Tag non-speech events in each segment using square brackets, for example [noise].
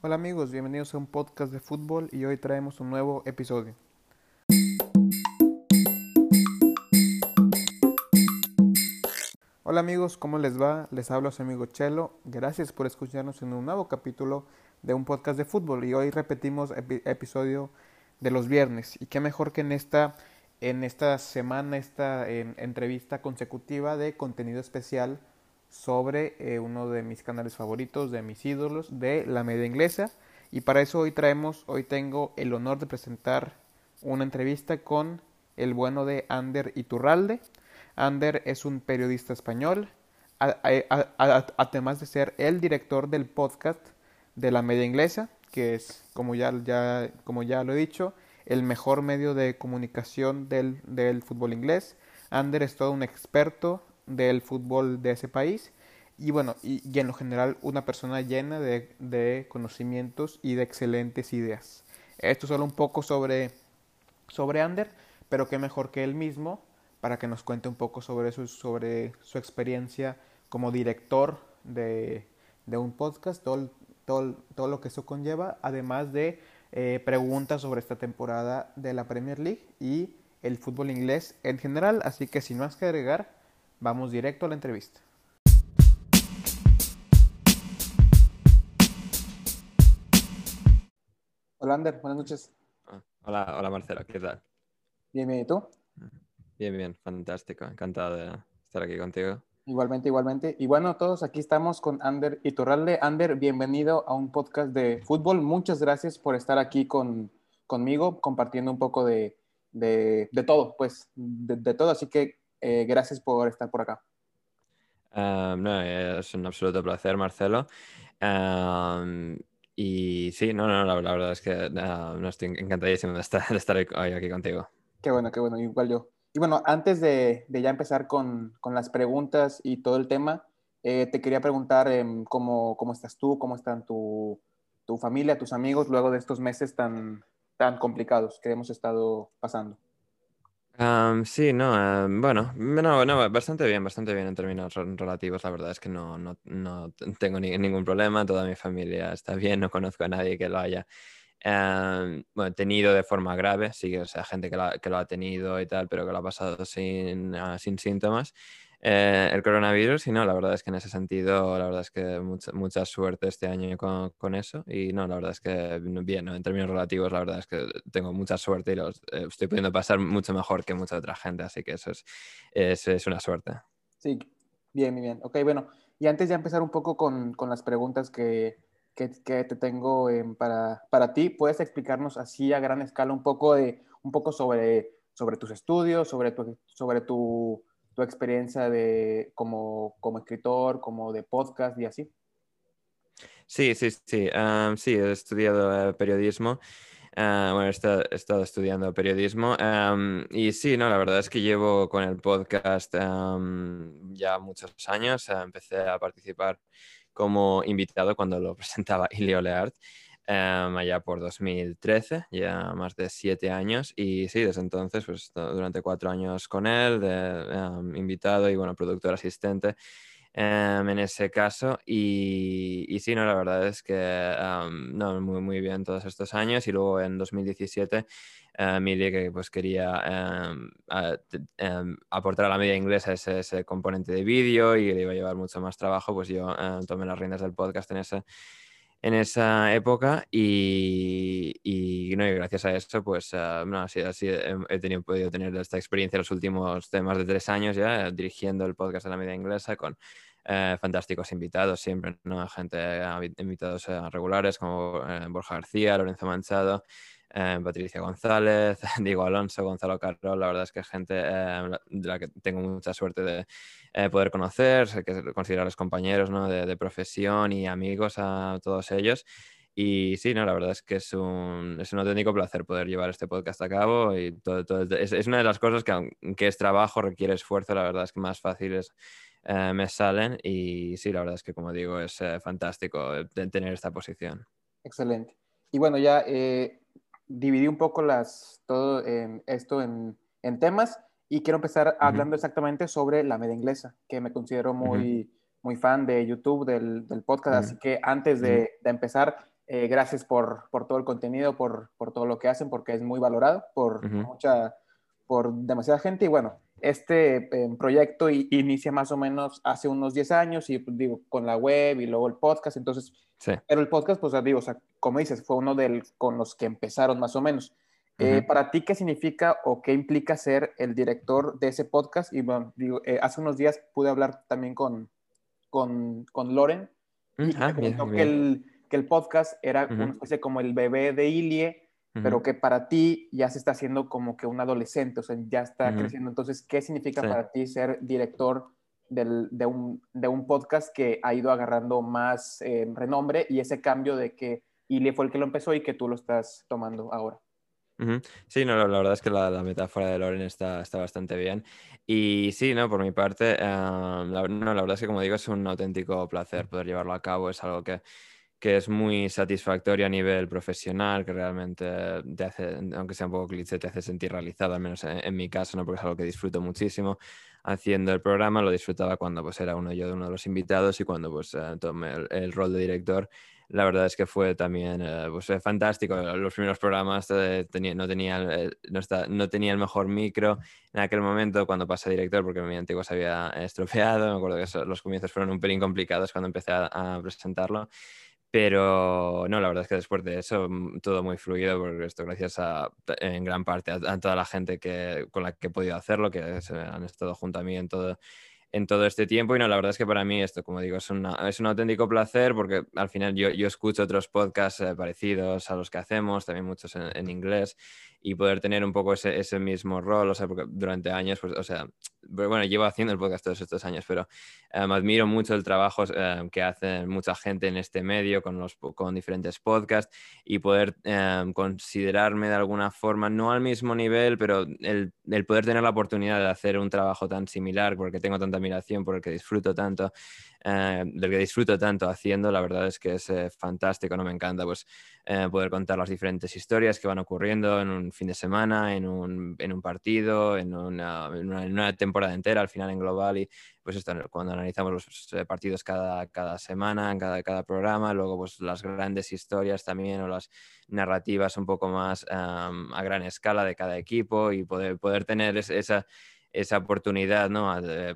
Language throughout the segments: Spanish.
Hola amigos, bienvenidos a un podcast de fútbol y hoy traemos un nuevo episodio. Hola amigos, ¿cómo les va? Les hablo a su amigo Chelo. Gracias por escucharnos en un nuevo capítulo de un podcast de fútbol y hoy repetimos episodio de los viernes. Y qué mejor que en esta, en esta semana, esta entrevista consecutiva de contenido especial sobre eh, uno de mis canales favoritos, de mis ídolos, de la media inglesa. Y para eso hoy traemos, hoy tengo el honor de presentar una entrevista con el bueno de Ander Iturralde. Ander es un periodista español, además de ser el director del podcast de la media inglesa, que es, como ya, ya, como ya lo he dicho, el mejor medio de comunicación del, del fútbol inglés. Ander es todo un experto del fútbol de ese país y bueno, y, en lo general una persona llena de, de, conocimientos y de excelentes ideas. Esto solo un poco sobre, sobre Ander, pero qué mejor que él mismo para que nos cuente un poco sobre su, sobre su experiencia como director de, de un podcast, todo, todo, todo, lo que eso conlleva, además de eh, preguntas sobre esta temporada de la Premier League y el fútbol inglés en general. Así que sin más que agregar, Vamos directo a la entrevista. Hola Ander, buenas noches. Ah, hola, hola Marcelo, ¿qué tal? Bien, bien, ¿y tú? Bien, bien, fantástico, encantado de estar aquí contigo. Igualmente, igualmente. Y bueno, todos aquí estamos con Ander Iturralde. Ander, bienvenido a un podcast de fútbol. Muchas gracias por estar aquí con, conmigo, compartiendo un poco de, de, de todo, pues, de, de, todo. Así que eh, gracias por estar por acá. no, es un absoluto placer, Marcelo. y sí, no, no, la, verdad es que no, estoy encantadísimo de estar, [laughs] de estar hoy aquí contigo. Qué bueno, qué bueno, igual yo. Y bueno, antes de, de ya empezar con, con, las preguntas y todo el tema, eh, te quería preguntar em, cómo, cómo, estás tú, cómo están tu, tu, familia, tus amigos luego de estos meses tan, tan complicados que hemos estado pasando sí, no, bueno, no, no, bastante bien, bastante bien en términos relativos. La verdad es que no, no, no tengo ningún problema, toda mi familia está bien, no conozco a nadie que lo haya bueno, tenido de forma grave, sí, o sea, gente que lo, que lo ha tenido y tal, pero que lo ha pasado sin, ah, sin síntomas. Eh, el coronavirus y no, la verdad es que en ese sentido, la verdad es que mucha, mucha suerte este año con, con, eso y no, la verdad es que bien, en términos relativos, la verdad es que tengo mucha suerte y los eh, estoy pudiendo pasar mucho mejor que mucha otra gente, así que eso es, es, es, una suerte. Sí, bien, bien. Ok, bueno, y antes de empezar un poco con, con las preguntas que, que, te tengo para, para ti, ¿puedes explicarnos así a gran escala un poco, de, un poco sobre, sobre tus estudios, sobre tu, sobre tu tu experiencia de, como, como escritor, como de podcast y así. Sí, sí, sí. sí, he estudiado eh, periodismo. Uh, bueno, he estado, estudiando periodismo y sí, no, la verdad es que llevo con el podcast ya muchos años. empecé a participar como invitado cuando lo [laughs] presentaba Ilio Leart Em, allá por 2013, ya más de siete años. Y sí, desde entonces, pues durante cuatro años con él, em, invitado y bueno, productor asistente em, en ese caso. Y, y, sí, no, la verdad es que no, muy, muy bien todos estos años. Y luego en 2017 Mili que pues quería aportar a la media inglesa ese, ese componente de vídeo y le iba a llevar mucho más trabajo, pues yo tomé las riendas del podcast en ese en esa época y, y, no, y gracias a eso pues uh, no, así, así he, tenido, podido tener esta experiencia los últimos más de tres años ya dirigiendo el podcast de la media inglesa con eh, fantásticos invitados siempre, ¿no? gente, invitados regulares como eh, Borja García, Lorenzo Manchado, eh, Patricia González, [laughs] Diego Alonso, Gonzalo Carrol, la verdad es que es gente eh, de la que tengo mucha suerte de eh, poder conocer, que considerarles compañeros ¿no? de, profesión y amigos a todos ellos. Y sí, no, la verdad es que es un, es un auténtico placer poder llevar este podcast a cabo y todo, es, una de las cosas que aunque es trabajo, requiere esfuerzo, la verdad es que más fáciles me salen y sí, la verdad es que como digo, es fantástico tener esta posición. Excelente. Y bueno, ya dividí un poco las, todo esto en, en, temas y quiero empezar hablando exactamente sobre la media inglesa, que me considero muy, muy fan de YouTube, del, del podcast, así que antes de, de, empezar, Eh, gracias por, por, todo el contenido, por, por, todo lo que hacen, porque es muy valorado por mucha, por demasiada gente. Y bueno, este eh, proyecto inicia más o menos hace unos 10 años y pues, digo, con la web y luego el podcast, entonces, pero el podcast, pues digo, o sea, como dices, fue uno de con los que empezaron más o menos. Eh, para ti, ¿qué significa o qué implica ser el director de ese podcast? Y bueno, digo, eh, hace unos días pude hablar también con, con, con Loren y ah, que, el, que, el, podcast era una especie como el bebé de Ilie, pero que para ti ya se está haciendo como que un adolescente, o sea, ya está creciendo. Entonces, ¿qué significa para ti ser director del, de, un, de, un, podcast que ha ido agarrando más eh, renombre y ese cambio de que Ilie fue el que lo empezó y que tú lo estás tomando ahora? Sí, no, la, verdad es que la, metáfora de Loren está, está, bastante bien. Y sí, no, por mi parte, la, no, la verdad es que como digo, es un auténtico placer poder llevarlo a cabo. Es algo que que es muy satisfactorio a nivel profesional, que realmente te hace, aunque sea un poco cliché, te hace sentir realizado, al menos en, mi caso, ¿no? porque es algo que disfruto muchísimo haciendo el programa, lo disfrutaba cuando pues, era uno yo de uno de los invitados y cuando pues, eh, tomé el, rol de director. La verdad es que fue también eh, pues, fantástico. Los primeros programas eh, tenía, no, tenía, no, está, no tenía el mejor micro en aquel momento cuando pasé a director porque mi antiguo se había [laughs] estropeado. Me acuerdo que los comienzos fueron un pelín complicados cuando empecé a presentarlo. Pero no, la verdad es que después de eso mm, todo muy fluido, porque esto gracias a, en gran parte a, toda la gente que, con la que he podido hacerlo, que se han estado junto a mí en todo, en todo este tiempo. Y no, la verdad es que para mí esto, como digo, es, es un auténtico placer porque al final yo, yo escucho otros podcasts eh, parecidos a los que hacemos, también muchos en, inglés, y poder tener un poco ese, ese, mismo rol, o sea, porque durante años, pues, o sea, bueno, llevo haciendo el podcast todos estos años, pero um, admiro mucho el trabajo eh, que hace mucha gente en este medio con, los, con diferentes podcasts y poder um, considerarme de alguna forma, no al mismo nivel, pero el, el, poder tener la oportunidad de hacer un trabajo tan similar, porque tengo tanta admiración, por el que disfruto tanto, eh, del que disfruto tanto haciendo, la verdad es que es eh, fantástico, ¿no? Me encanta pues eh, poder contar las diferentes historias que van ocurriendo en un fin de semana, en un, en un partido, en una, temporada entera, al final en global y pues cuando analizamos los partidos cada, cada semana, en cada, cada programa, luego pues las grandes historias también o las narrativas un poco más a gran escala de cada equipo y poder, poder tener esa esa oportunidad ¿no?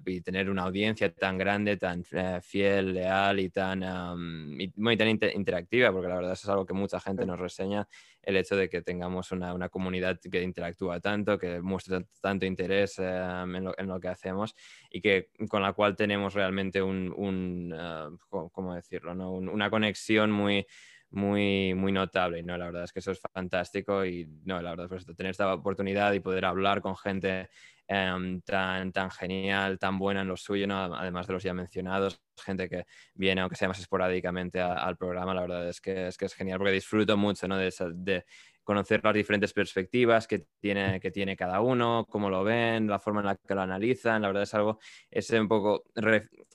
y tener una audiencia tan grande, tan eh, fiel, leal y tan, muy tan interactiva, porque la verdad es algo que mucha gente nos reseña, el hecho de que tengamos una, una comunidad que interactúa tanto, que muestra tanto interés en, lo, en, lo, que hacemos y que con la cual tenemos realmente un, un ah, ¿cómo decirlo? ¿no? una conexión muy muy, muy notable. ¿no? La verdad es que eso es fantástico y no, la verdad es que tener esta oportunidad y poder hablar con gente Em, tan, tan genial, tan buena en lo suyo, además de los ya mencionados, gente que viene, aunque sea más esporádicamente, al programa, la verdad es que es, que es genial porque disfruto mucho ¿no? de, de, conocer las diferentes perspectivas que tiene, que tiene cada uno, cómo lo ven, la forma en la que lo analizan. La verdad es algo, es un poco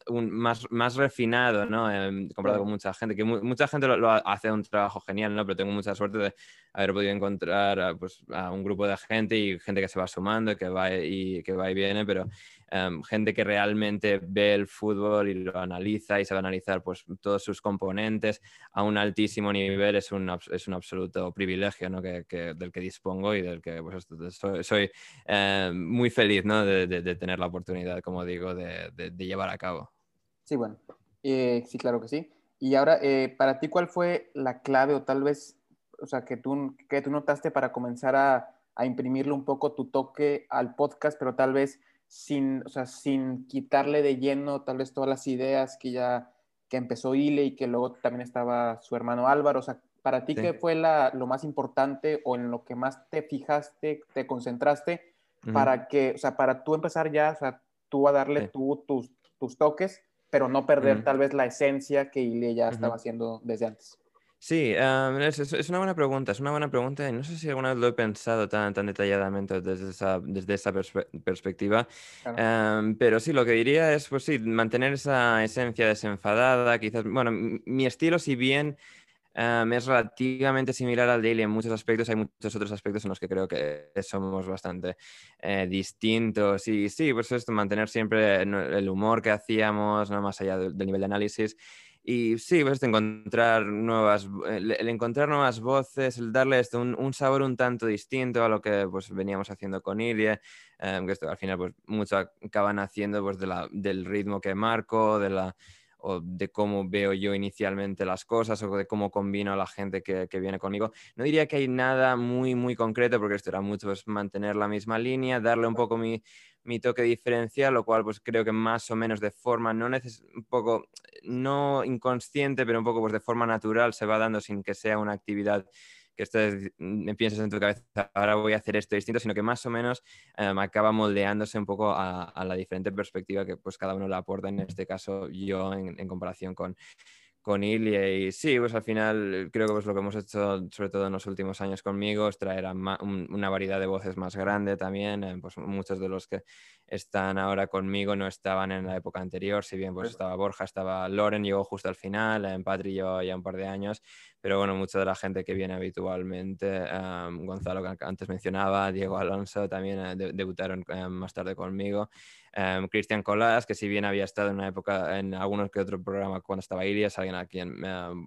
más, más refinado, ¿no? Em, comparado con mucha gente, que mucha gente lo, hace un trabajo genial, ¿no? Pero tengo mucha suerte de haber podido encontrar a, pues, a un grupo de gente y gente que se va sumando, que va y, que va y viene, pero Em, gente que realmente ve el fútbol y lo analiza y sabe analizar pues, todos sus componentes a un altísimo nivel es un, es un absoluto privilegio ¿no? que, del que dispongo y del que pues, soy, em, muy feliz ¿no? de, de, tener la oportunidad, como digo, de, de llevar a cabo. Sí, bueno, eh, sí, claro que sí. Y ahora, eh, para ti, ¿cuál fue la clave o tal vez, o sea, que tú, que tú notaste para comenzar a, a imprimirle un poco tu toque al podcast, pero tal vez sin, o sea, sin quitarle de lleno tal vez todas las ideas que ya que empezó Ile y que luego también estaba su hermano Álvaro. O sea, para ti, ¿qué fue la, lo más importante o en lo que más te fijaste, te concentraste para que, o sea, para tú empezar ya, o sea, tú a darle tú, tus, tus toques, pero no perder tal vez la esencia que Ile ya estaba haciendo desde antes? Sí, es, una buena pregunta, es una buena pregunta y no sé si alguna vez lo he pensado tan, tan detalladamente desde esa, desde esa perspectiva, pero sí, lo que diría es, pues sí, mantener esa esencia desenfadada, quizás, bueno, mi estilo si bien es relativamente similar al Daily en muchos aspectos, hay muchos otros aspectos en los que creo que somos bastante eh, distintos y sí, pues esto, mantener siempre el humor que hacíamos, ¿no? más allá del nivel de análisis y sí, pues encontrar nuevas, el, encontrar nuevas voces, el darle esto un, sabor un tanto distinto a lo que pues veníamos haciendo con Ilie, em, que esto al final pues mucho acaban haciendo pues de la, del ritmo que marco, de la o de cómo veo yo inicialmente las cosas o de cómo combino a la gente que, que, viene conmigo. No diría que hay nada muy, muy concreto porque esto era mucho pues, mantener la misma línea, darle un poco mi, mi toque diferencial, lo cual pues creo que más o menos de forma no neces un poco no inconsciente, pero un poco pues de forma natural se va dando sin que sea una actividad que estés, me piensas en tu cabeza, ahora voy a hacer esto distinto, sino que más o menos em, acaba moldeándose un poco a, la diferente perspectiva que pues cada uno le aporta, en este caso yo en comparación con, con Ilia y sí, pues al final creo que pues lo que hemos hecho sobre todo en los últimos años conmigo es traer a una variedad de voces más grande también, eh, pues muchos de los que están ahora conmigo no estaban en la época anterior, si bien pues estaba Borja, estaba Loren, llegó justo al final, en Patri yo ya un par de años, pero bueno, mucha de la gente que viene habitualmente, Gonzalo que antes mencionaba, Diego Alonso también eh, debutaron eh, más tarde conmigo, Cristian Colás, que si bien había estado en una época en algunos que otro programa cuando estaba Ilias, alguien a quien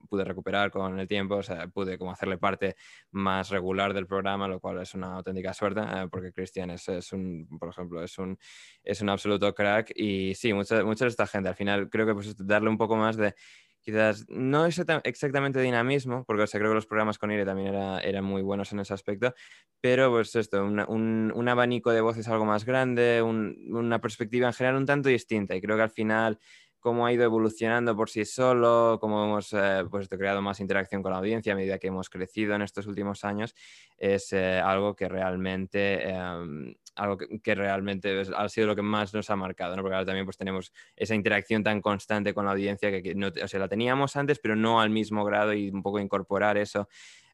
pude recuperar con el tiempo, o sea, pude como hacerle parte más regular del programa, lo cual es una auténtica suerte, eh, porque Cristian es, es, un, por ejemplo, es un, es un absoluto crack. Y sí, mucha, mucha de esta gente, al final creo que pues darle un poco más de quizás no exactamente dinamismo, porque creo que los programas con Ire también eran muy buenos en ese aspecto, pero pues esto, un, abanico de voces algo más grande, una perspectiva en general un tanto distinta y creo que al final cómo ha ido evolucionando por sí solo, cómo hemos eh, pues, creado más interacción con la audiencia a medida que hemos crecido en estos últimos años, es eh, algo que realmente, em, algo que, realmente ha sido lo que más nos ha marcado, ¿no? porque ahora también pues, tenemos esa interacción tan constante con la audiencia que, no, o sea, la teníamos antes, pero no al mismo grado y un poco incorporar eso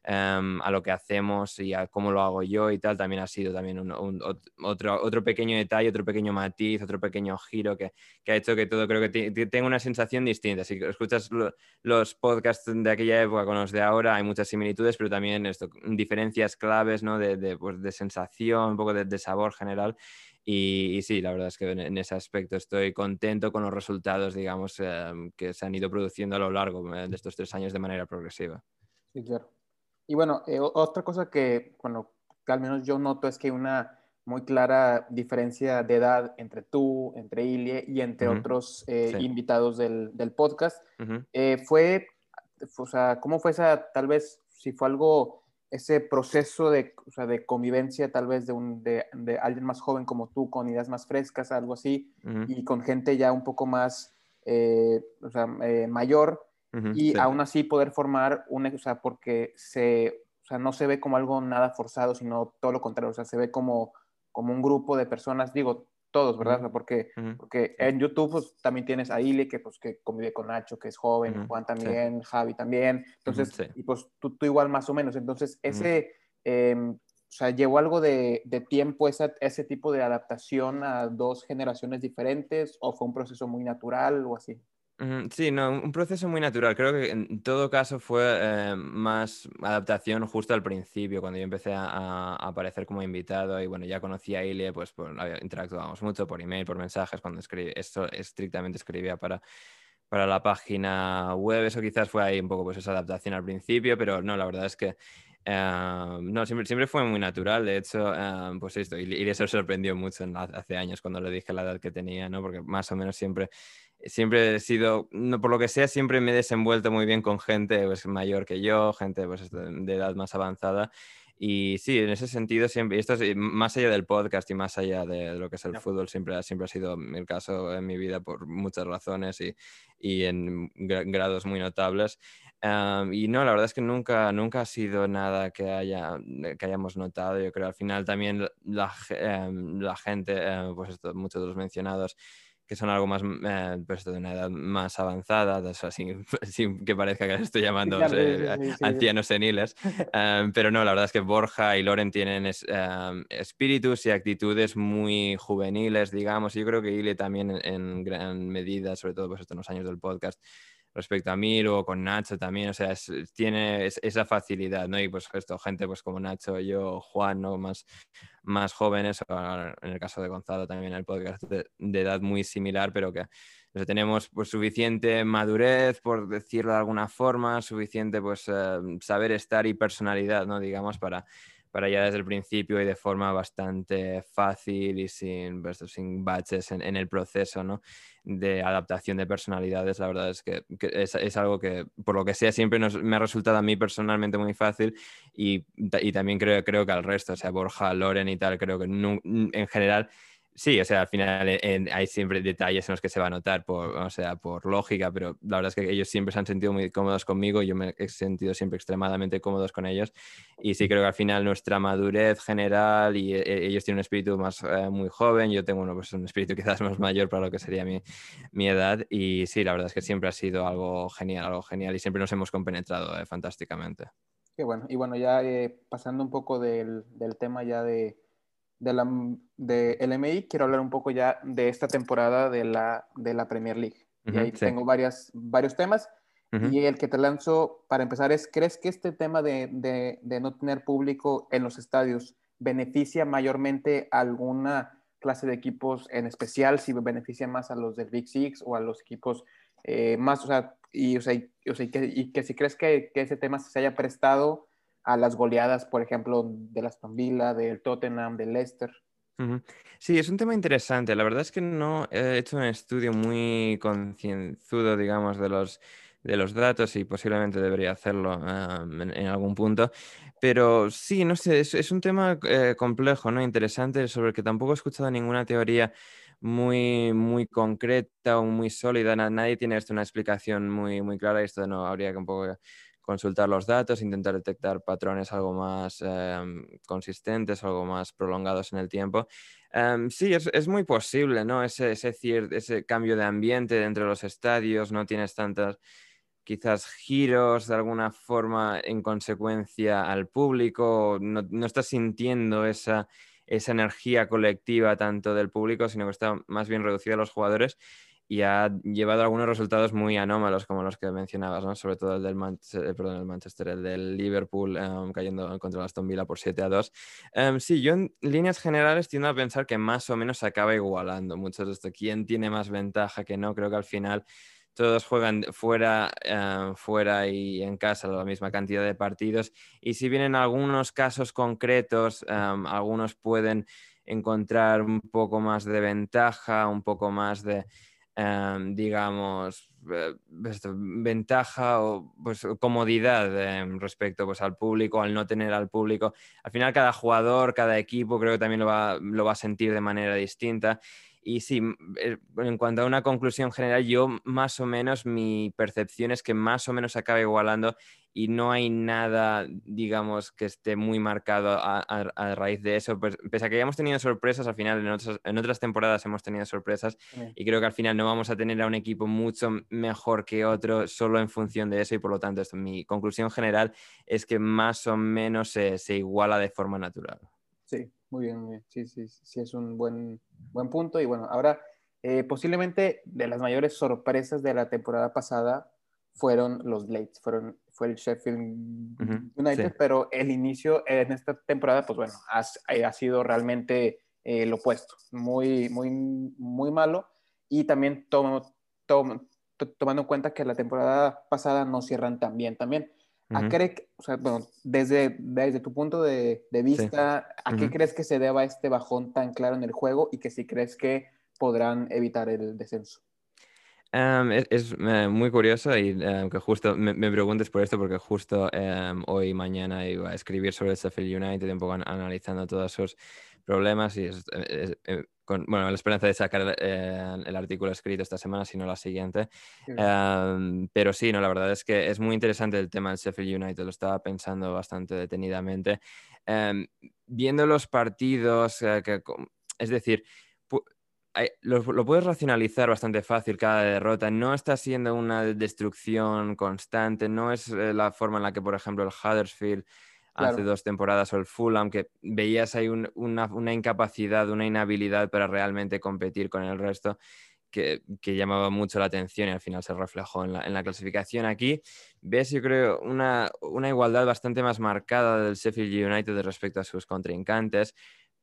Em, a lo que hacemos y a cómo lo hago yo y tal, también ha sido también un, otro, otro pequeño detalle, otro pequeño matiz, otro pequeño giro que, que ha hecho que todo creo que tenga una sensación distinta. Si escuchas los podcasts de aquella época con los de ahora, hay muchas similitudes, pero también esto, diferencias claves ¿no? de, de, pues, de sensación, un poco de, sabor general. Y, sí, la verdad es que en, ese aspecto estoy contento con los resultados, digamos, em, que se han ido produciendo a lo largo eh, de estos tres años de manera progresiva. Sí, claro. Y bueno, eh, otra cosa que, bueno, que al menos yo noto es que hay una muy clara diferencia de edad entre tú, entre Ilie y entre otros eh, invitados del, del podcast. Eh, fue, o sea, ¿cómo fue esa, tal vez, si fue algo, ese proceso de, o sea, de convivencia tal vez de, un, de, de, alguien más joven como tú, con ideas más frescas, algo así, y con gente ya un poco más, o sea, mayor, y aún así poder formar un, o sea, porque se, o sea, no se ve como algo nada forzado, sino todo lo contrario, o sea, se ve como, como un grupo de personas, digo, todos, ¿verdad? porque, porque en YouTube pues, también tienes a Ile, que, pues, que convive con Nacho, que es joven, Juan también, Javi también, entonces, y pues tú, tú, igual más o menos, entonces ese... Em, o sea, ¿llevó algo de, de tiempo esa, ese tipo de adaptación a dos generaciones diferentes o fue un proceso muy natural o así? Sí, no, un proceso muy natural. Creo que en todo caso fue eh, más adaptación justo al principio, cuando yo empecé a, aparecer como invitado y bueno, ya conocía a Ilie, pues, interactuábamos mucho por email, por mensajes, cuando escribí, esto estrictamente escribía para, para la página web. Eso quizás fue ahí un poco pues esa adaptación al principio, pero no, la verdad es que eh, no, siempre, siempre fue muy natural. De hecho, eh, pues esto, y, eso sorprendió mucho hace años cuando le dije la edad que tenía, ¿no? Porque más o menos siempre siempre he sido, no, por lo que sea, siempre me he desenvuelto muy bien con gente pues, mayor que yo, gente pues, de edad más avanzada. Y sí, en ese sentido, siempre, y esto es más allá del podcast y más allá de, lo que es el fútbol, siempre, siempre ha sido el caso en mi vida por muchas razones y, y en grados muy notables. y no, la verdad es que nunca, nunca ha sido nada que, haya, que hayamos notado. Yo creo al final también la, em, la gente, eh, pues esto, muchos de los mencionados, que son algo más eh, pues de una edad más avanzada, [laughs] sin, que parezca que estoy llamando eh, ancianos seniles, [laughs] em, pero no, la verdad es que Borja y Loren tienen em, espíritus y actitudes muy juveniles, digamos, y yo creo que Ile también en, gran medida, sobre todo pues, estos años del podcast, respecto a Miro o con Nacho también, o sea, tiene esa facilidad, ¿no? Y pues esto, gente pues como Nacho, yo, Juan, ¿no? Más, más jóvenes, en el caso de Gonzalo también el podcast de, edad muy similar, pero que tenemos pues, suficiente madurez, por decirlo de alguna forma, suficiente pues, eh, saber estar y personalidad, ¿no? digamos, para, para ya desde el principio y de forma bastante fácil y sin, pues, sin baches en, el proceso ¿no? de adaptación de personalidades. La verdad es que, es, algo que, por lo que sea, siempre me ha resultado a mí personalmente muy fácil y, y también creo, creo que al resto, o sea, Borja, Loren y tal, creo que en general Sí, o sea, al final hay siempre detalles en los que se va a notar, por, o sea, por lógica, pero la verdad es que ellos siempre se han sentido muy cómodos conmigo, yo me he sentido siempre extremadamente cómodos con ellos. Y sí creo que al final nuestra madurez general y eh, ellos tienen un espíritu más eh, muy joven, yo tengo pues un espíritu [laughs] quizás más mayor para lo que sería mi, mi, edad. Y sí, la verdad es que siempre ha sido algo genial, algo genial y siempre nos hemos compenetrado eh, fantásticamente. Qué bueno, y bueno, ya pasando un poco del, del tema ya de de la de LMI, quiero hablar un poco ya de esta temporada de la, de la Premier League. y ahí tengo varias, varios temas. Y el que te lanzo para empezar es, ¿crees que este tema de, de, de, no tener público en los estadios beneficia mayormente a alguna clase de equipos en especial? Si beneficia más a los del Big Six o a los equipos eh, más, o sea, y, o sea, y, o sea, y, que, y que si crees que, que, ese tema se haya prestado a las goleadas, por ejemplo, de las Villa, del Tottenham, del Leicester. Sí, es un tema interesante. La verdad es que no he hecho un estudio muy concienzudo, digamos, de los, de los datos y posiblemente debería hacerlo en, algún punto. Pero sí, no sé, es, un tema eh, complejo, ¿no? Interesante, sobre el que tampoco he escuchado ninguna teoría muy, muy concreta o muy sólida. Nadie tiene esto una explicación muy, muy clara y esto no habría que un poco consultar los datos, intentar detectar patrones algo más em, consistentes, algo más prolongados en el tiempo. Em, sí, es, muy posible, ¿no? Ese, ese, cambio de ambiente entre los estadios, no tienes tantas quizás giros de alguna forma en consecuencia al público, no, no estás sintiendo esa energía colectiva tanto del público, sino que está más bien reducida a los jugadores y ha llevado algunos resultados muy anómalos, como los que mencionabas, ¿no? sobre todo el del, Manchester, eh, perdón, el Manchester, el del Liverpool um, cayendo contra el Aston Villa por 7 a 2. Em, sí, yo en líneas generales tiendo a pensar que más o menos se acaba igualando mucho de esto. ¿Quién tiene más ventaja que no? Creo que al final todos juegan fuera, em, fuera y en casa la misma cantidad de partidos. Y si bien en algunos casos concretos, algunos pueden encontrar un poco más de ventaja, un poco más de Em, digamos, eh, ventaja o pues, comodidad em, respecto pues, al público, al no tener al público. Al final cada jugador, cada equipo creo que también lo va, lo va a sentir de manera distinta. Y sí, eh, en cuanto a una conclusión general, yo más o menos mi percepción es que más o menos se acaba igualando y no hay nada, digamos, que esté muy marcado a, raíz de eso. Pues, pese a que hayamos tenido sorpresas, al final en otras, en otras temporadas hemos tenido sorpresas y creo que al final no vamos a tener a un equipo mucho mejor que otro solo en función de eso y por lo tanto esto, mi conclusión general es que más o menos se, se iguala de forma natural. Sí, muy bien, muy bien. Sí, sí, sí, es un buen, buen punto. Y bueno, ahora eh, posiblemente de las mayores sorpresas de la temporada pasada fueron los Blades, fueron fue el Sheffield United, pero el inicio en esta temporada, pues bueno, ha, ha sido realmente eh, lo opuesto, muy, muy, muy malo. Y también tomando en cuenta que la temporada pasada no cierran tan bien también. ¿A qué, o sea, bueno, desde, desde tu punto de, de vista, ¿a qué crees que se deba este bajón tan claro en el juego y que si crees que podrán evitar el descenso? es, eh, muy curioso y que justo me, preguntes por esto porque justo hoy mañana iba a escribir sobre el Sheffield United, un poco analizando todos sus problemas y eh, con bueno, la esperanza de sacar eh, el artículo escrito esta semana, si no la siguiente. pero sí, no, la verdad es que es muy interesante el tema del Sheffield United, lo estaba pensando bastante detenidamente. viendo los partidos, que, es decir, lo, puedes racionalizar bastante fácil cada derrota. No está siendo una destrucción constante, no es eh, la forma en la que, por ejemplo, el Huddersfield hace dos temporadas o el Fulham, que veías ahí una, incapacidad, una inhabilidad para realmente competir con el resto. Que, llamaba mucho la atención y al final se reflejó en la, clasificación. Aquí ves, yo creo, una, igualdad bastante más marcada del Sheffield United respecto a sus contrincantes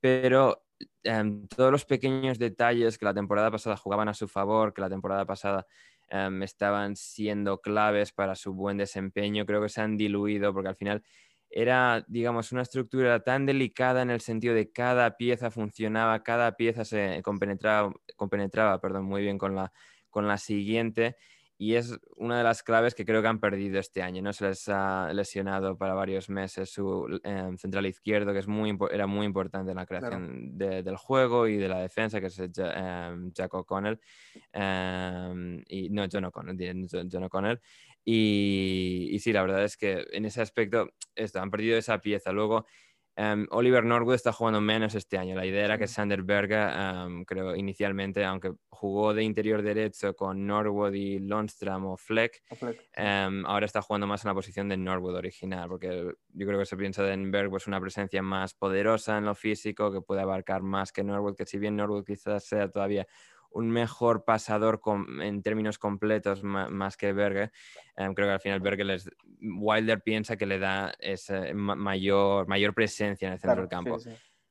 pero em, todos los pequeños detalles que la temporada pasada jugaban a su favor, que la temporada pasada em, estaban siendo claves para su buen desempeño, creo que se han diluido porque al final era, digamos, una estructura tan delicada en el sentido de cada pieza funcionaba, cada pieza se compenetraba, compenetraba perdón, muy bien con la, con la siguiente y es una de las claves que creo que han perdido este año. ¿no? Se les ha lesionado para varios meses su em, central izquierdo, que es muy, era muy importante en la creación del juego y de la defensa, que es em, Jack O'Connell. Em, y, no, John O'Connell. John O'Connell. Y, y, sí, la verdad es que en ese aspecto esto, han perdido esa pieza. Luego, Em, Oliver Norwood está jugando menos este año. La idea era que Sander Berger, em, creo inicialmente, aunque jugó de interior derecho con Norwood y Lundstrom o Fleck, em, ahora está jugando más en la posición de Norwood original, porque yo creo que se piensa en Berg pues una presencia más poderosa en lo físico, que puede abarcar más que Norwood, que si bien Norwood quizás sea todavía un mejor pasador en términos completos más que Berger. Em, creo que al final Berger les, Wilder piensa que le da esa mayor, mayor presencia en el centro del campo.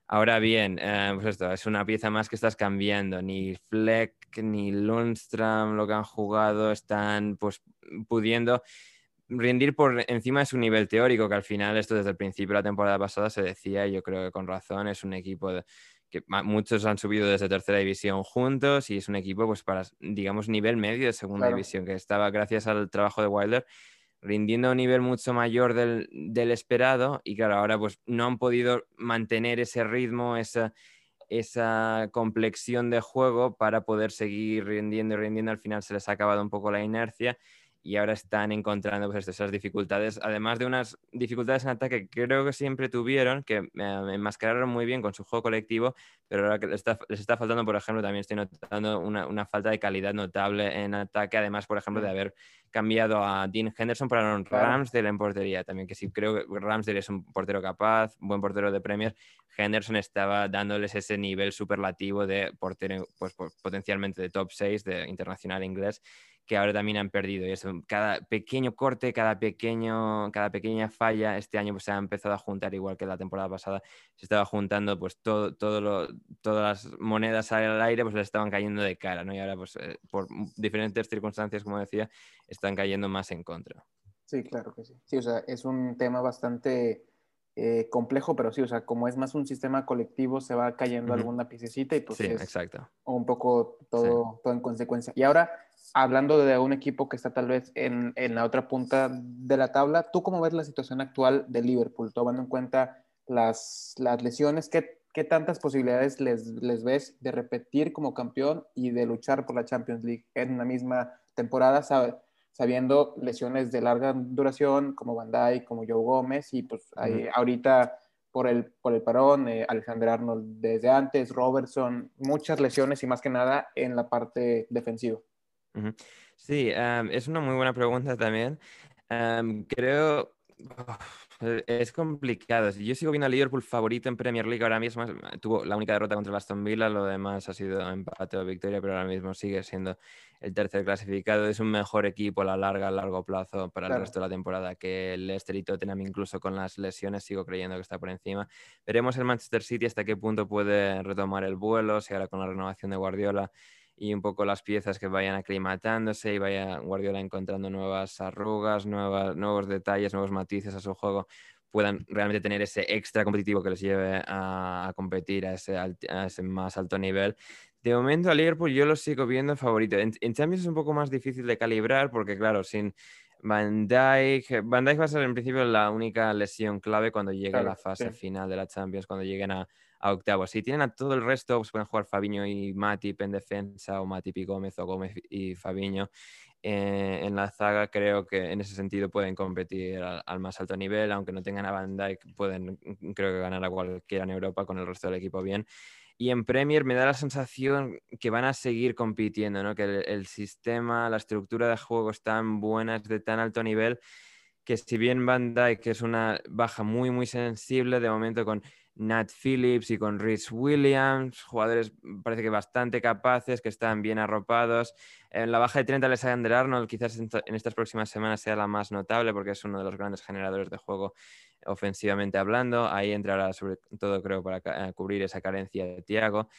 Ahora bien, em, pues esto es una pieza más que estás cambiando. Ni Fleck ni Lundstrom, lo que han jugado, están pues pudiendo rendir por encima de su nivel teórico, que al final esto desde el principio de la temporada pasada se decía, y yo creo que con razón, es un equipo de, que muchos han subido desde tercera división juntos y es un equipo pues para, digamos, nivel medio de segunda división, que estaba gracias al trabajo de Wilder rindiendo a un nivel mucho mayor del, del, esperado y claro, ahora pues no han podido mantener ese ritmo, esa, esa complexión de juego para poder seguir rindiendo y rindiendo, al final se les ha acabado un poco la inercia y ahora están encontrando pues, esas dificultades, además de unas dificultades en ataque que creo que siempre tuvieron, que me enmascararon muy bien con su juego colectivo, pero ahora que les está, les está faltando, por ejemplo, también estoy notando una, una, falta de calidad notable en ataque, además, por ejemplo, de haber cambiado a Dean Henderson por Aaron Ramsdale en portería, también que sí creo que Ramsdale es un portero capaz, buen portero de Premier, Henderson estaba dándoles ese nivel superlativo de portero, pues, potencialmente de top 6 de internacional inglés, que ahora también han perdido. Y eso, cada pequeño corte, cada, pequeño, cada pequeña falla, este año pues, se ha empezado a juntar, igual que la temporada pasada, se estaba juntando pues todo, todo lo, todas las monedas al aire, pues le estaban cayendo de cara, ¿no? Y ahora, pues, eh, por diferentes circunstancias, como decía, están cayendo más en contra. Sí, claro que sí. Sí, o sea, es un tema bastante eh, complejo, pero sí, o sea, como es más un sistema colectivo, se va cayendo alguna piececita y pues sí, exacto. un poco todo, todo en consecuencia. Y ahora, hablando de un equipo que está tal vez en, en, la otra punta de la tabla, ¿tú cómo ves la situación actual de Liverpool, tomando en cuenta las, las lesiones? ¿Qué, ¿Qué tantas posibilidades les, les ves de repetir como campeón y de luchar por la Champions League en una misma temporada? sabiendo lesiones de larga duración como Van Dijk, como Joe Gómez y pues ahorita por el, por el parón, eh, Alexander Arnold desde antes, Robertson, muchas lesiones y más que nada en la parte defensiva. Sí, es una muy buena pregunta también. creo, eh, es complicado. Yo sigo viendo a Liverpool favorito en Premier League ahora mismo. Tuvo la única derrota contra el Aston Villa, lo demás ha sido empate o victoria, pero ahora mismo sigue siendo el tercer clasificado. Es un mejor equipo a la larga, a largo plazo para el resto de la temporada que el Leicester y Tottenham, incluso con las lesiones, sigo creyendo que está por encima. Veremos el Manchester City hasta qué punto puede retomar el vuelo, si ahora con la renovación de Guardiola y un poco las piezas que vayan aclimatándose y vaya Guardiola encontrando nuevas arrugas, nuevas, nuevos detalles, nuevos matices a su juego, puedan realmente tener ese extra competitivo que les lleve a, competir a ese, a ese, más alto nivel. De momento a Liverpool yo lo sigo viendo favorito. En, Champions es un poco más difícil de calibrar porque claro, sin Van Dijk, Van Dijk va a ser en principio la única lesión clave cuando llegue a la fase final de la Champions, cuando lleguen a, a octavos. Si tienen a todo el resto, pues pueden jugar Fabiño y Matip en defensa, o Matip y Gómez, o Gómez y Fabiño. Eh, en la zaga creo que en ese sentido pueden competir al, más alto nivel, aunque no tengan a Van Dijk, pueden creo que ganar a cualquiera en Europa con el resto del equipo bien. Y en Premier me da la sensación que van a seguir compitiendo, ¿no? que el, sistema, la estructura de juego están buenas de tan alto nivel que si bien Van Dijk es una baja muy muy sensible de momento con Nat Phillips y con Rhys Williams, jugadores mm, parece que bastante capaces, que están bien arropados. En la baja de 30 Alexander Arnold quizás en, estas próximas semanas sea la más notable porque es uno de los grandes generadores de juego ofensivamente hablando. Ahí entrará sobre todo, creo, para eh, cubrir esa carencia de Tiago.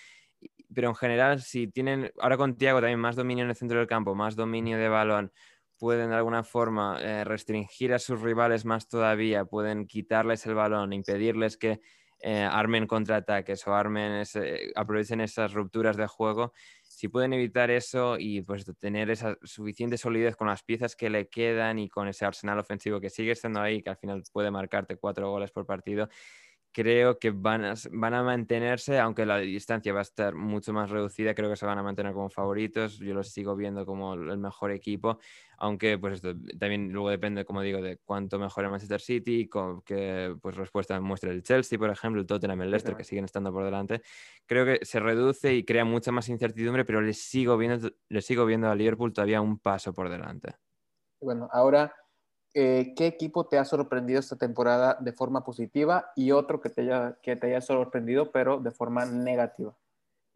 Pero en general, si tienen ahora con Tiago también más dominio en el centro del campo, más dominio de balón, pueden de alguna forma eh, restringir a sus rivales más todavía, pueden quitarles el balón, impedirles que eh, armen contraataques o armen aprovechen esas rupturas de juego si pueden evitar eso y pues tener esa suficiente solidez con las piezas que le quedan y con ese arsenal ofensivo que sigue estando ahí, que al final puede marcarte cuatro goles por partido, creo que van a, van a mantenerse, aunque la distancia va a estar mucho más reducida, creo que se van a mantener como favoritos. Yo los sigo viendo como el mejor equipo, aunque pues esto también luego depende, como digo, de cuánto mejore Manchester City, con qué pues, respuesta muestra el Chelsea, por ejemplo, el Tottenham, el Leicester, que siguen estando por delante. Creo que se reduce y crea mucha más incertidumbre, pero les sigo viendo, les sigo viendo a Liverpool todavía un paso por delante. Bueno, ahora eh, ¿qué equipo te ha sorprendido esta temporada de forma positiva y otro que te haya, que te haya sorprendido pero de forma negativa?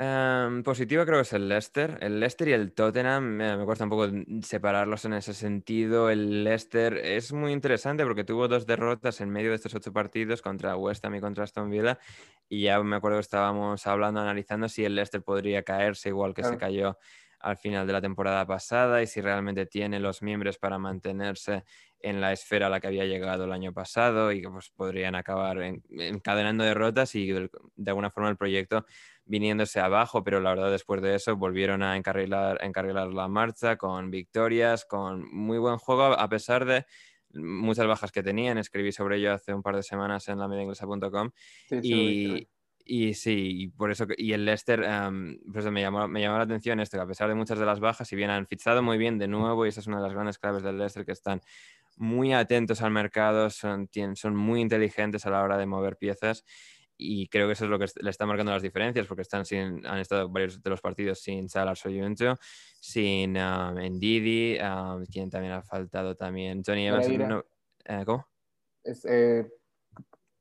Um, positiva creo que es el Leicester. El Leicester y el Tottenham, me cuesta un poco separarlos en ese sentido. El Leicester es muy interesante porque tuvo dos derrotas en medio de estos ocho partidos contra West Ham y contra Aston Villa. Y ya me acuerdo que estábamos hablando, analizando si el Leicester podría caerse igual que se cayó al final de la temporada pasada y si realmente tiene los miembros para mantenerse en la esfera a la que había llegado el año pasado y que pues, podrían acabar encadenando derrotas y de, alguna forma el proyecto viniéndose abajo, pero la verdad después de eso volvieron a encarrilar, encarrilar la marcha con victorias, con muy buen juego, a pesar de muchas bajas que tenían. Escribí sobre ello hace un par de semanas en la mediainglesa.com y, y sí, por eso, y el Leicester, pues me, llamó, me llamó la atención esto, que a pesar de muchas de las bajas, si bien han fichado muy bien de nuevo, y esa es una de las grandes claves del Leicester, que están muy atentos al mercado, son, tienen, son muy inteligentes a la hora de mover piezas y creo que eso es lo que le está marcando las diferencias porque están sin, han estado varios de los partidos sin Salah Soyuncu, sin um, Ndidi, quien también ha faltado también, Johnny Evans. Eh, ¿Cómo? Es, eh,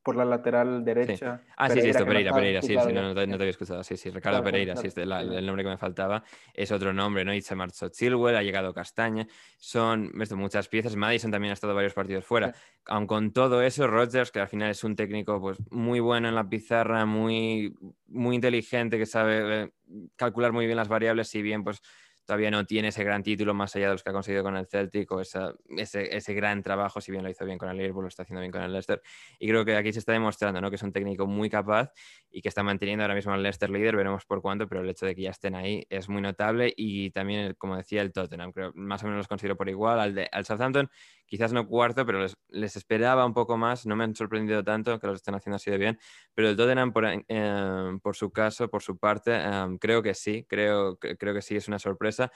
por la lateral derecha. Ah, sí, sí, esto, Pereira, Pereira, sí, sí, no, te, había escuchado, sí, sí, Ricardo Pereira, sí, el nombre que me faltaba, es otro nombre, ¿no? Y se marchó Chilwell, ha llegado Castaña, son esto, muchas piezas, Madison también ha estado varios partidos fuera, aun con todo eso, Rodgers, que al final es un técnico pues muy bueno en la pizarra, muy, muy inteligente, que sabe eh, calcular muy bien las variables, si bien pues todavía no tiene ese gran título más allá de los que ha conseguido con el Celtic o ese, ese, gran trabajo, si bien lo hizo bien con el Liverpool, lo está haciendo bien con el Leicester. Y creo que aquí se está demostrando ¿no? que es un técnico muy capaz y que está manteniendo ahora mismo al Leicester líder, veremos por cuánto, pero el hecho de que ya estén ahí es muy notable. Y también, como decía, el Tottenham, creo más o menos los considero por igual, al, de, al Southampton. Quizás no cuarto, pero les, esperaba un poco más, no me han sorprendido tanto que los estén haciendo así de bien, pero el Tottenham por, eh, por su caso, por su parte, eh, creo que sí, creo, creo que sí es una sorpresa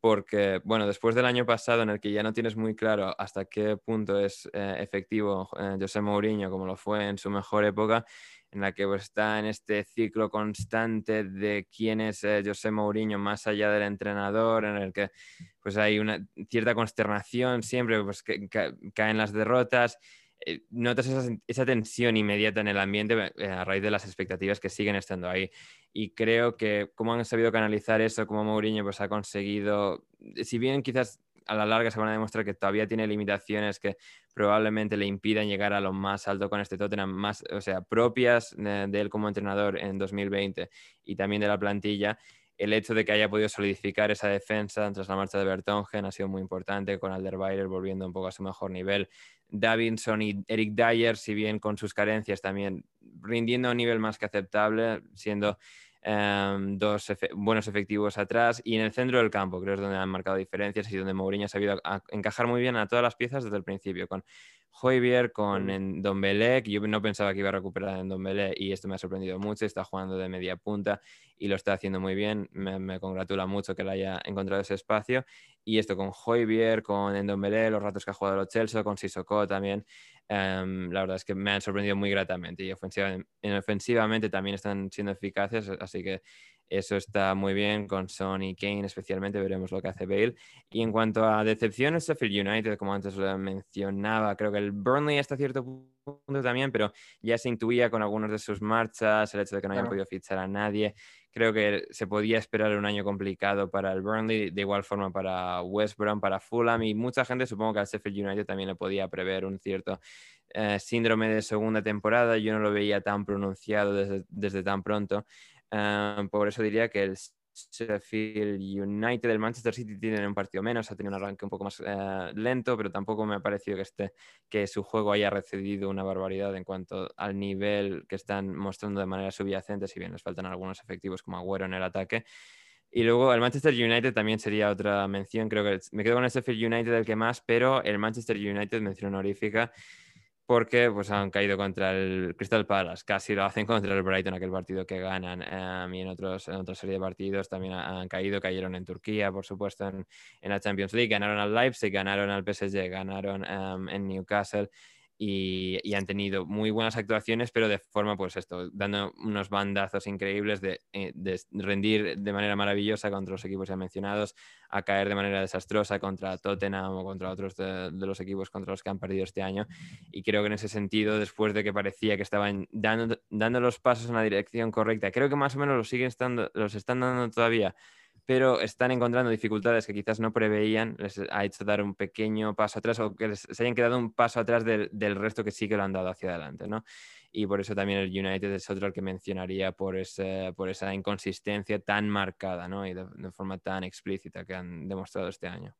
porque, bueno, después del año pasado en el que ya no tienes muy claro hasta qué punto es eh, efectivo José Mourinho, como lo fue en su mejor época, en la que pues, está en este ciclo constante de quién es eh, José Mourinho más allá del entrenador, en el que pues, hay una cierta consternación siempre, pues, que, caen las derrotas. Eh, notas esa, tensión inmediata en el ambiente eh, a raíz de las expectativas que siguen estando ahí. Y creo que cómo han sabido canalizar eso, como Mourinho pues, ha conseguido, si bien quizás a la larga se van a demostrar que todavía tiene limitaciones que probablemente le impidan llegar a lo más alto con este Tottenham, más, o sea, propias de, él como entrenador en 2020 y también de la plantilla. El hecho de que haya podido solidificar esa defensa tras la marcha de Bertongen ha sido muy importante, con Alderweireld volviendo un poco a su mejor nivel. Davinson y Eric Dyer, si bien con sus carencias también rindiendo a un nivel más que aceptable, siendo Em, dos buenos efectivos atrás y en el centro del campo, creo que es donde han marcado diferencias y donde Mourinho ha sabido encajar muy bien a todas las piezas desde el principio, con Hoybier, con Don Belek, yo no pensaba que iba a recuperar en Don Belek y esto me ha sorprendido mucho, está jugando de media punta y lo está haciendo muy bien, me, congratula mucho que le haya encontrado ese espacio y esto con Hoybier, con Endombele, los ratos que ha jugado los Chelsea, con Sissoko también, Em, la verdad es que me han sorprendido muy gratamente y ofensivamente también están siendo eficaces, así que eso está muy bien con Son y Kane, especialmente veremos lo que hace Bale. Y en cuanto a decepciones, Sheffield United, como antes lo mencionaba, creo que el Burnley hasta cierto punto también, pero ya se intuía con algunas de sus marchas, el hecho de que no hayan podido fichar a nadie. Creo que se podía esperar un año complicado para el Burnley, de igual forma para West Brom, para Fulham y mucha gente, supongo que al Sheffield United también le podía prever un cierto eh, síndrome de segunda temporada, yo no lo veía tan pronunciado desde, tan pronto. Eh, por eso diría que el Sheffield United, el Manchester City tiene un partido menos, ha tenido un arranque un poco más eh, lento, pero tampoco me ha parecido que, este, que su juego haya recedido una barbaridad en cuanto al nivel que están mostrando de manera subyacente, si bien les faltan algunos efectivos como Agüero en el ataque. Y luego el Manchester United también sería otra mención, creo que me quedo con el Sheffield United el que más, pero el Manchester United, mención honorífica, porque pues, han caído contra el Crystal Palace, casi lo hacen contra el Brighton, aquel partido que ganan, em, y en, otros, en otra serie de partidos también han caído, cayeron en Turquía, por supuesto, en, en la Champions League, ganaron al Leipzig, ganaron al PSG, ganaron em, en Newcastle y, han tenido muy buenas actuaciones, pero de forma, pues esto, dando unos bandazos increíbles de, eh, rendir de manera maravillosa contra los equipos ya mencionados, a caer de manera desastrosa contra Tottenham o contra otros de, los equipos contra los que han perdido este año. Y creo que en ese sentido, después de que parecía que estaban dando, dando los pasos en la dirección correcta, creo que más o menos los siguen estando, los están dando todavía pero están encontrando dificultades que quizás no preveían, les ha hecho dar un pequeño paso atrás o que se hayan quedado un paso atrás del, resto que sí que lo han dado hacia adelante, ¿no? Y por eso también el United es otro que mencionaría por, esa inconsistencia tan marcada, ¿no? Y de, forma tan explícita que han demostrado este año.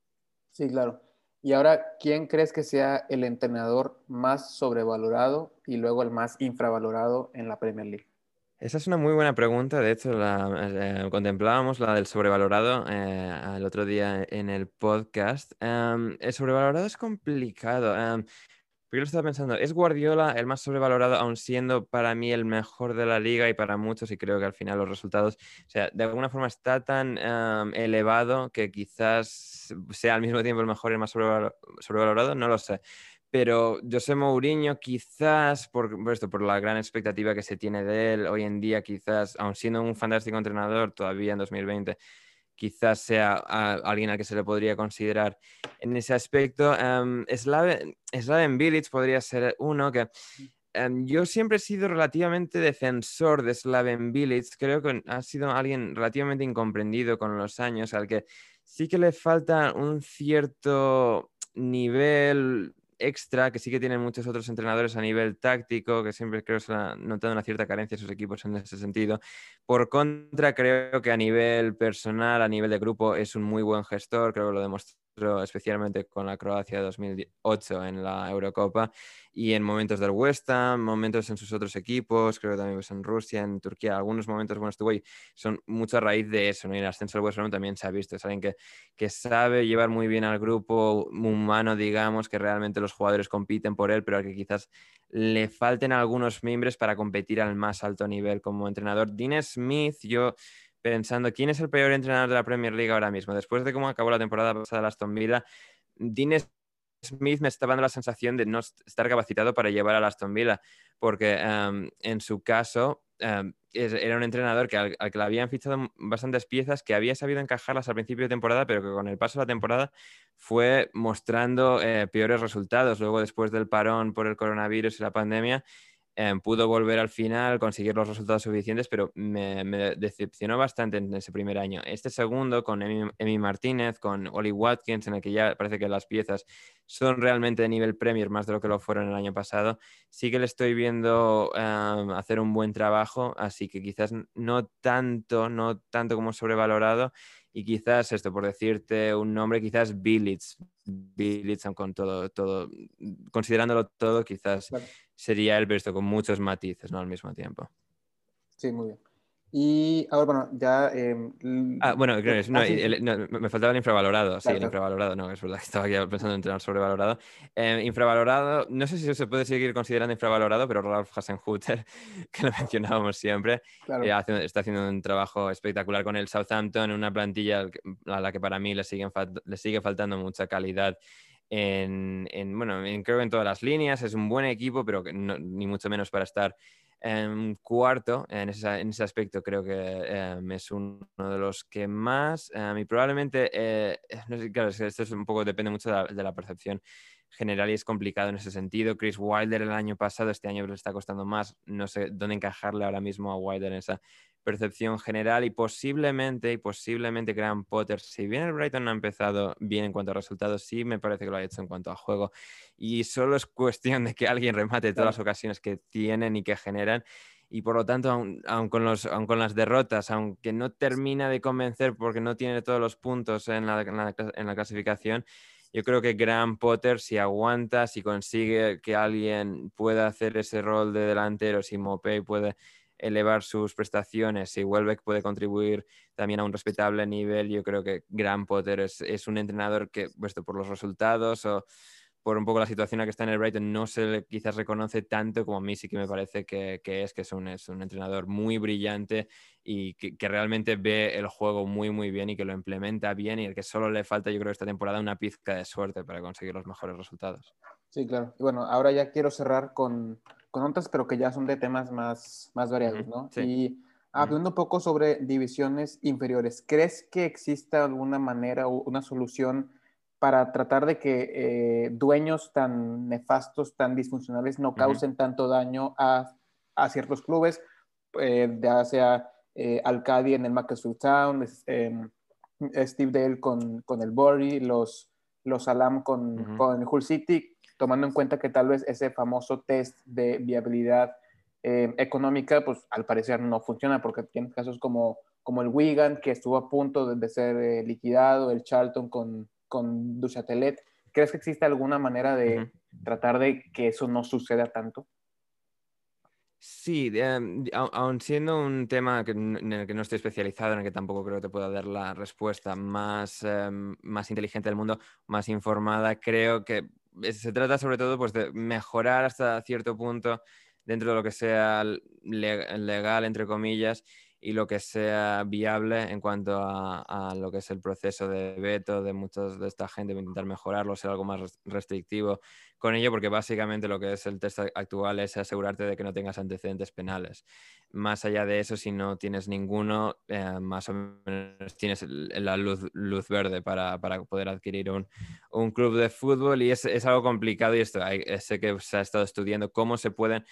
Sí, claro. Y ahora, ¿quién crees que sea el entrenador más sobrevalorado y luego el más infravalorado en la Premier League? Esa es una muy buena pregunta. De hecho, la, eh, contemplábamos la del sobrevalorado eh, el otro día en el podcast. Em, el sobrevalorado es complicado. Um, yo lo estaba pensando, ¿es Guardiola el más sobrevalorado, aun siendo para mí el mejor de la liga y para muchos? Y creo que al final los resultados, o sea, de alguna forma está tan em, elevado que quizás sea al mismo tiempo el mejor y el más sobrevalorado, no lo sé pero José Mourinho quizás por, esto, por la gran expectativa que se tiene de él hoy en día, quizás, aun siendo un fantástico entrenador todavía en 2020, quizás sea alguien al que se le podría considerar en ese aspecto. Um, Slaven, Slaven Bilic podría ser uno que em, yo siempre he sido relativamente defensor de Slaven Bilic, creo que ha sido alguien relativamente incomprendido con los años, al que sí que le falta un cierto nivel extra que sí que tienen muchos otros entrenadores a nivel táctico, que siempre creo que han notado una cierta carencia sus equipos en ese sentido. Por contra, creo que a nivel personal, a nivel de grupo, es un muy buen gestor, creo que lo demostró especialmente con la Croacia 2008 en la Eurocopa y en momentos del West Ham, momentos en sus otros equipos, creo que también pues, en Rusia, en Turquía, algunos momentos buenos estuvo y son mucho a raíz de eso, ¿no? y el ascenso del West Ham también se ha visto, es alguien que, que sabe llevar muy bien al grupo humano, digamos, que realmente los jugadores compiten por él, pero al que quizás le falten algunos miembros para competir al más alto nivel como entrenador. Dean Smith, yo pensando quién es el peor entrenador de la Premier League ahora mismo. Después de cómo acabó la temporada pasada de Aston Villa, Dean Smith me está dando la sensación de no estar capacitado para llevar a Aston Villa, porque em, en su caso em, era un entrenador que al, que le habían fichado bastantes piezas, que había sabido encajarlas al principio de temporada, pero que con el paso de la temporada fue mostrando eh, peores resultados. Luego, después del parón por el coronavirus y la pandemia, Em, pudo volver al final, conseguir los resultados suficientes, pero me, decepcionó bastante en ese primer año. Este segundo, con Emi, Martínez, con Oli Watkins, en el que ya parece que las piezas son realmente de nivel Premier más de lo que lo fueron el año pasado, sí que le estoy viendo em, hacer un buen trabajo, así que quizás no tanto, no tanto como sobrevalorado, y quizás esto, por decirte un nombre, quizás Billits, Billits con todo, todo, considerándolo todo, quizás sería el visto con muchos matices, ¿no? Al mismo tiempo. Sí, muy bien. Y ahora, bueno, ya... Em, ah, bueno, creo, no, ah, me faltaba el infravalorado, sí, el infravalorado, no, es verdad, [laughs] estaba aquí pensando en entrenar sobrevalorado. Eh, infravalorado, no sé si se puede seguir considerando infravalorado, pero Ralph Hasenhutter, [laughs] que lo mencionábamos siempre, eh, está haciendo un trabajo espectacular con el Southampton, una plantilla a la que para mí le, siguen le sigue faltando mucha calidad en, en, bueno, creo que en todas las líneas, es un buen equipo, pero ni mucho menos para estar en cuarto en ese, en ese aspecto creo que em, es uno de los que más em, y probablemente eh, no sé, claro esto es un poco depende mucho de la, percepción general y es complicado en ese sentido. Chris Wilder el año pasado este año le está costando más no sé dónde encajarle ahora mismo a Wilder en esa percepción general y posiblemente, y posiblemente Graham Potter, si bien el Brighton no ha empezado bien en cuanto a resultados, sí me parece que lo ha hecho en cuanto a juego. Y solo es cuestión de que alguien remate todas las ocasiones que tienen y que generan. Y por lo tanto, aun, con, los, con, las derrotas, aunque no termina de convencer porque no tiene todos los puntos en la, en la clasificación, yo creo que Graham Potter, si aguanta, si consigue que alguien pueda hacer ese rol de delantero, si Mopey puede elevar sus prestaciones, si Welbeck puede contribuir también a un respetable nivel, yo creo que Graham Potter es, un entrenador que, puesto por los resultados o por un poco la situación en la que está en el Brighton, no se le quizás reconoce tanto como a mí sí que me parece que, es, que es un, es un, entrenador muy brillante y que, realmente ve el juego muy, muy bien y que lo implementa bien y el que solo le falta, yo creo, esta temporada una pizca de suerte para conseguir los mejores resultados. Sí, claro. Y bueno, ahora ya quiero cerrar con, con otras, pero que ya son de temas más, más variados, ¿no? Y hablando un poco sobre divisiones inferiores, ¿crees que exista alguna manera o una solución para tratar de que eh, dueños tan nefastos, tan disfuncionales, no causen tanto daño a, a ciertos clubes, eh, ya sea eh, Alcadi en el Macclesfield Town, em, Steve Dale con, con el Bury, los, los Alam con, con el Hull City, tomando en cuenta que tal vez ese famoso test de viabilidad eh, económica, pues al parecer no funciona porque tiene casos como, como el Wigan, que estuvo a punto de, ser eh, liquidado, el Charlton con, con Duchatelet. ¿Crees que existe alguna manera de tratar de que eso no suceda tanto? Sí, aun siendo un tema en el que no estoy especializado, en el que tampoco creo que te pueda dar la respuesta más, em, más inteligente del mundo, más informada, creo que se trata sobre todo pues, de mejorar hasta cierto punto dentro de lo que sea legal, entre comillas, y lo que sea viable en cuanto a, lo que es el proceso de veto de muchos de esta gente, intentar mejorarlo, ser algo más restrictivo con ello, porque básicamente lo que es el test actual es asegurarte de que no tengas antecedentes penales. Más allá de eso, si no tienes ninguno, eh, más o menos tienes la luz, luz verde para, para poder adquirir un, un, club de fútbol y es, es algo complicado y esto hay, sé que se ha estado estudiando cómo se pueden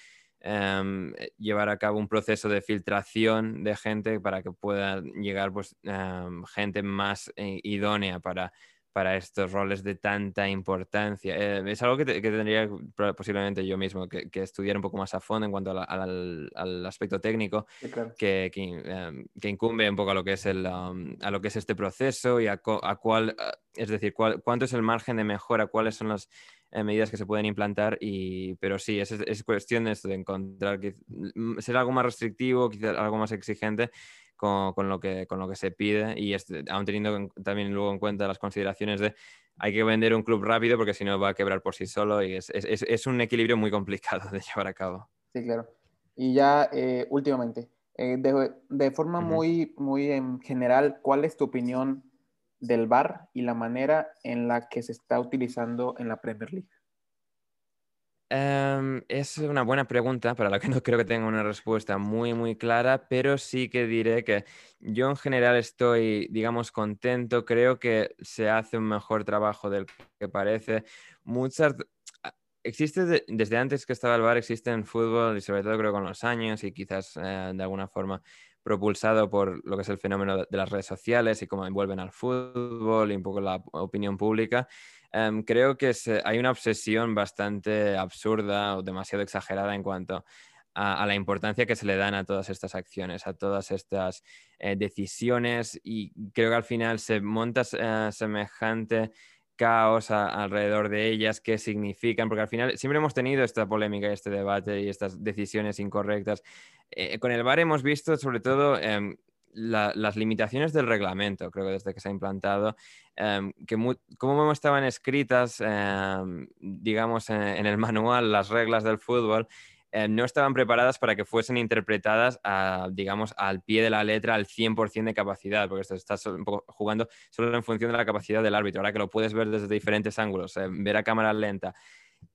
Em, eh, llevar a cabo un proceso de filtración de gente para que pueda llegar pues, em, gente más eh, idónea para, para estos roles de tanta importancia. Eh, es algo que, tendría posiblemente yo mismo que, estudiar un poco más a fondo en cuanto al, aspecto técnico que, em, que, incumbe un poco a lo que es, el, a lo que es este proceso y a, a cuál, es decir, cuál, cuánto es el margen de mejora, cuáles son los eh, medidas que se pueden implantar, y, pero sí, es, es cuestión de, esto, de encontrar, mm, ser algo más restrictivo, quizás algo más exigente con, con, lo, que, con lo que se pide y aún teniendo también luego en cuenta las consideraciones de hay que vender un club rápido porque si no va a quebrar por sí solo y es, es, es un equilibrio muy complicado de llevar a cabo. Sí, claro. Y ya eh, últimamente, eh, de, de, forma muy, muy en general, ¿cuál es tu opinión del VAR y la manera en la que se está utilizando en la Premier League? Em, es una buena pregunta para la que no creo que tenga una respuesta muy, muy clara, pero sí que diré que yo en general estoy, digamos, contento. Creo que se hace un mejor trabajo del que parece. Muchas... Existe desde antes que estaba el VAR, existe en fútbol y sobre todo creo con los años y quizás eh, de alguna forma propulsado por lo que es el fenómeno de las redes sociales y cómo envuelven al fútbol y un poco la opinión pública, em, creo que hay una obsesión bastante absurda o demasiado exagerada en cuanto a, la importancia que se le dan a todas estas acciones, a todas estas eh, decisiones y creo que al final se monta eh, semejante caos alrededor de ellas, qué significan, porque al final siempre hemos tenido esta polémica y este debate y estas decisiones incorrectas. Eh, con el VAR hemos visto sobre todo em, las limitaciones del reglamento, creo que desde que se ha implantado, em, que cómo estaban escritas, em, digamos, en, el [laughs] manual las reglas del fútbol, eh, no estaban preparadas para que fuesen interpretadas, digamos, al pie de la letra, al 100% de capacidad, porque estás un poco jugando solo en función de la capacidad del árbitro. Ahora que lo puedes ver desde diferentes ángulos, eh, ver a cámara lenta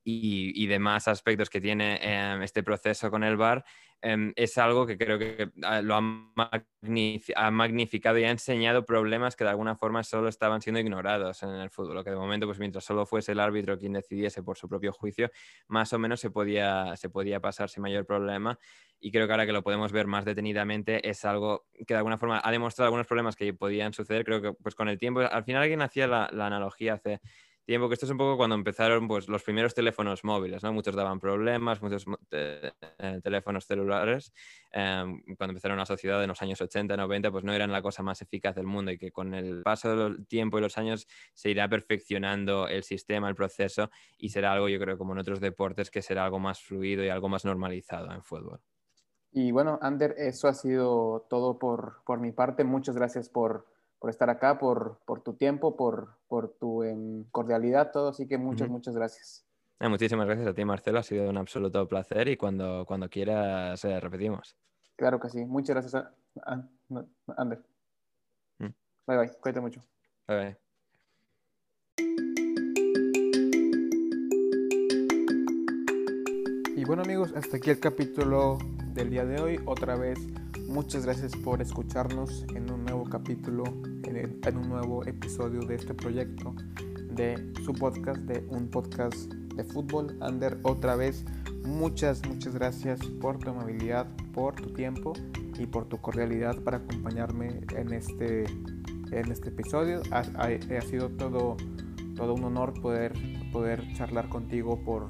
y, demás aspectos que tiene em, este proceso con el VAR, em, es algo que creo que ah, lo ha, magnificado y ha enseñado problemas que de alguna forma solo estaban siendo ignorados en el fútbol, que de momento, pues mientras solo fuese el árbitro quien decidiese por su propio juicio, más o menos se podía, se podía pasar sin mayor problema. Y creo que ahora que lo podemos ver más detenidamente, es algo que de alguna forma ha demostrado algunos problemas que podían suceder. Creo que pues con el tiempo, al final alguien hacía la, la analogía hace tiempo, que esto es un poco cuando empezaron pues, los primeros teléfonos móviles, ¿no? Muchos daban problemas, muchos eh, teléfonos celulares, em, cuando empezaron la sociedad en los años 80, 90, pues no eran la cosa más eficaz del mundo y que con el paso del tiempo y los años se irá perfeccionando el sistema, el proceso y será algo, yo creo, como en otros deportes, que será algo más fluido y algo más normalizado en fútbol. Y bueno, Ander, eso ha sido todo por, por mi parte. Muchas gracias por por estar acá, por, por tu tiempo, por, por tu em, cordialidad, todo. Así que muchas, muchas gracias. Eh, muchísimas gracias a ti, Marcelo. Ha sido un absoluto placer y cuando, cuando quieras eh, repetimos. Claro que sí. Muchas gracias, a, Ander. Mm. Bye, bye. Cuídate mucho. Bye, bye. Y bueno amigos, hasta aquí el capítulo del día de hoy. Otra vez Muchas gracias por escucharnos en un nuevo capítulo, en, un nuevo episodio de este proyecto, de su podcast, de un podcast de fútbol. Ander, otra vez, muchas, muchas gracias por tu amabilidad, por tu tiempo y por tu cordialidad para acompañarme en este, en este episodio. Ha, sido todo, todo un honor poder, poder charlar contigo por,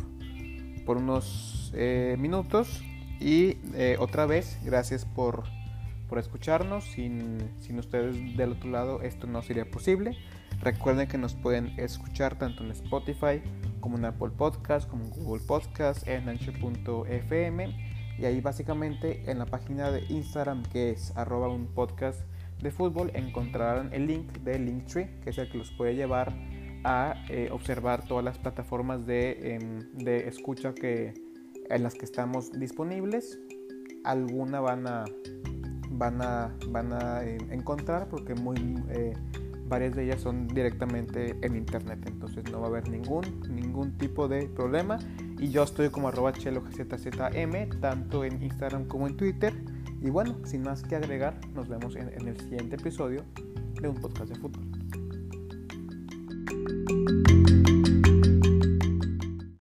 por unos eh, minutos y eh, otra vez, gracias por, por escucharnos. Sin, sin, ustedes del otro lado esto no sería posible. Recuerden que nos pueden escuchar tanto en Spotify como en Apple Podcast, como en Google Podcast, en ancho.fm. Y ahí básicamente en la página de Instagram que es arroba un podcast de fútbol encontrarán el link de Linktree, que es el que los puede llevar a eh, observar todas las plataformas de, em, de escucha que, en las que estamos disponibles. Alguna van a, van a, van a eh, encontrar porque muy, eh, varias de ellas son directamente en internet. Entonces no va a haber ningún, ningún tipo de problema. Y yo estoy como arroba chelogzzm, tanto en Instagram como en Twitter. Y bueno, sin más que agregar, nos vemos en, en el siguiente episodio de un podcast de fútbol.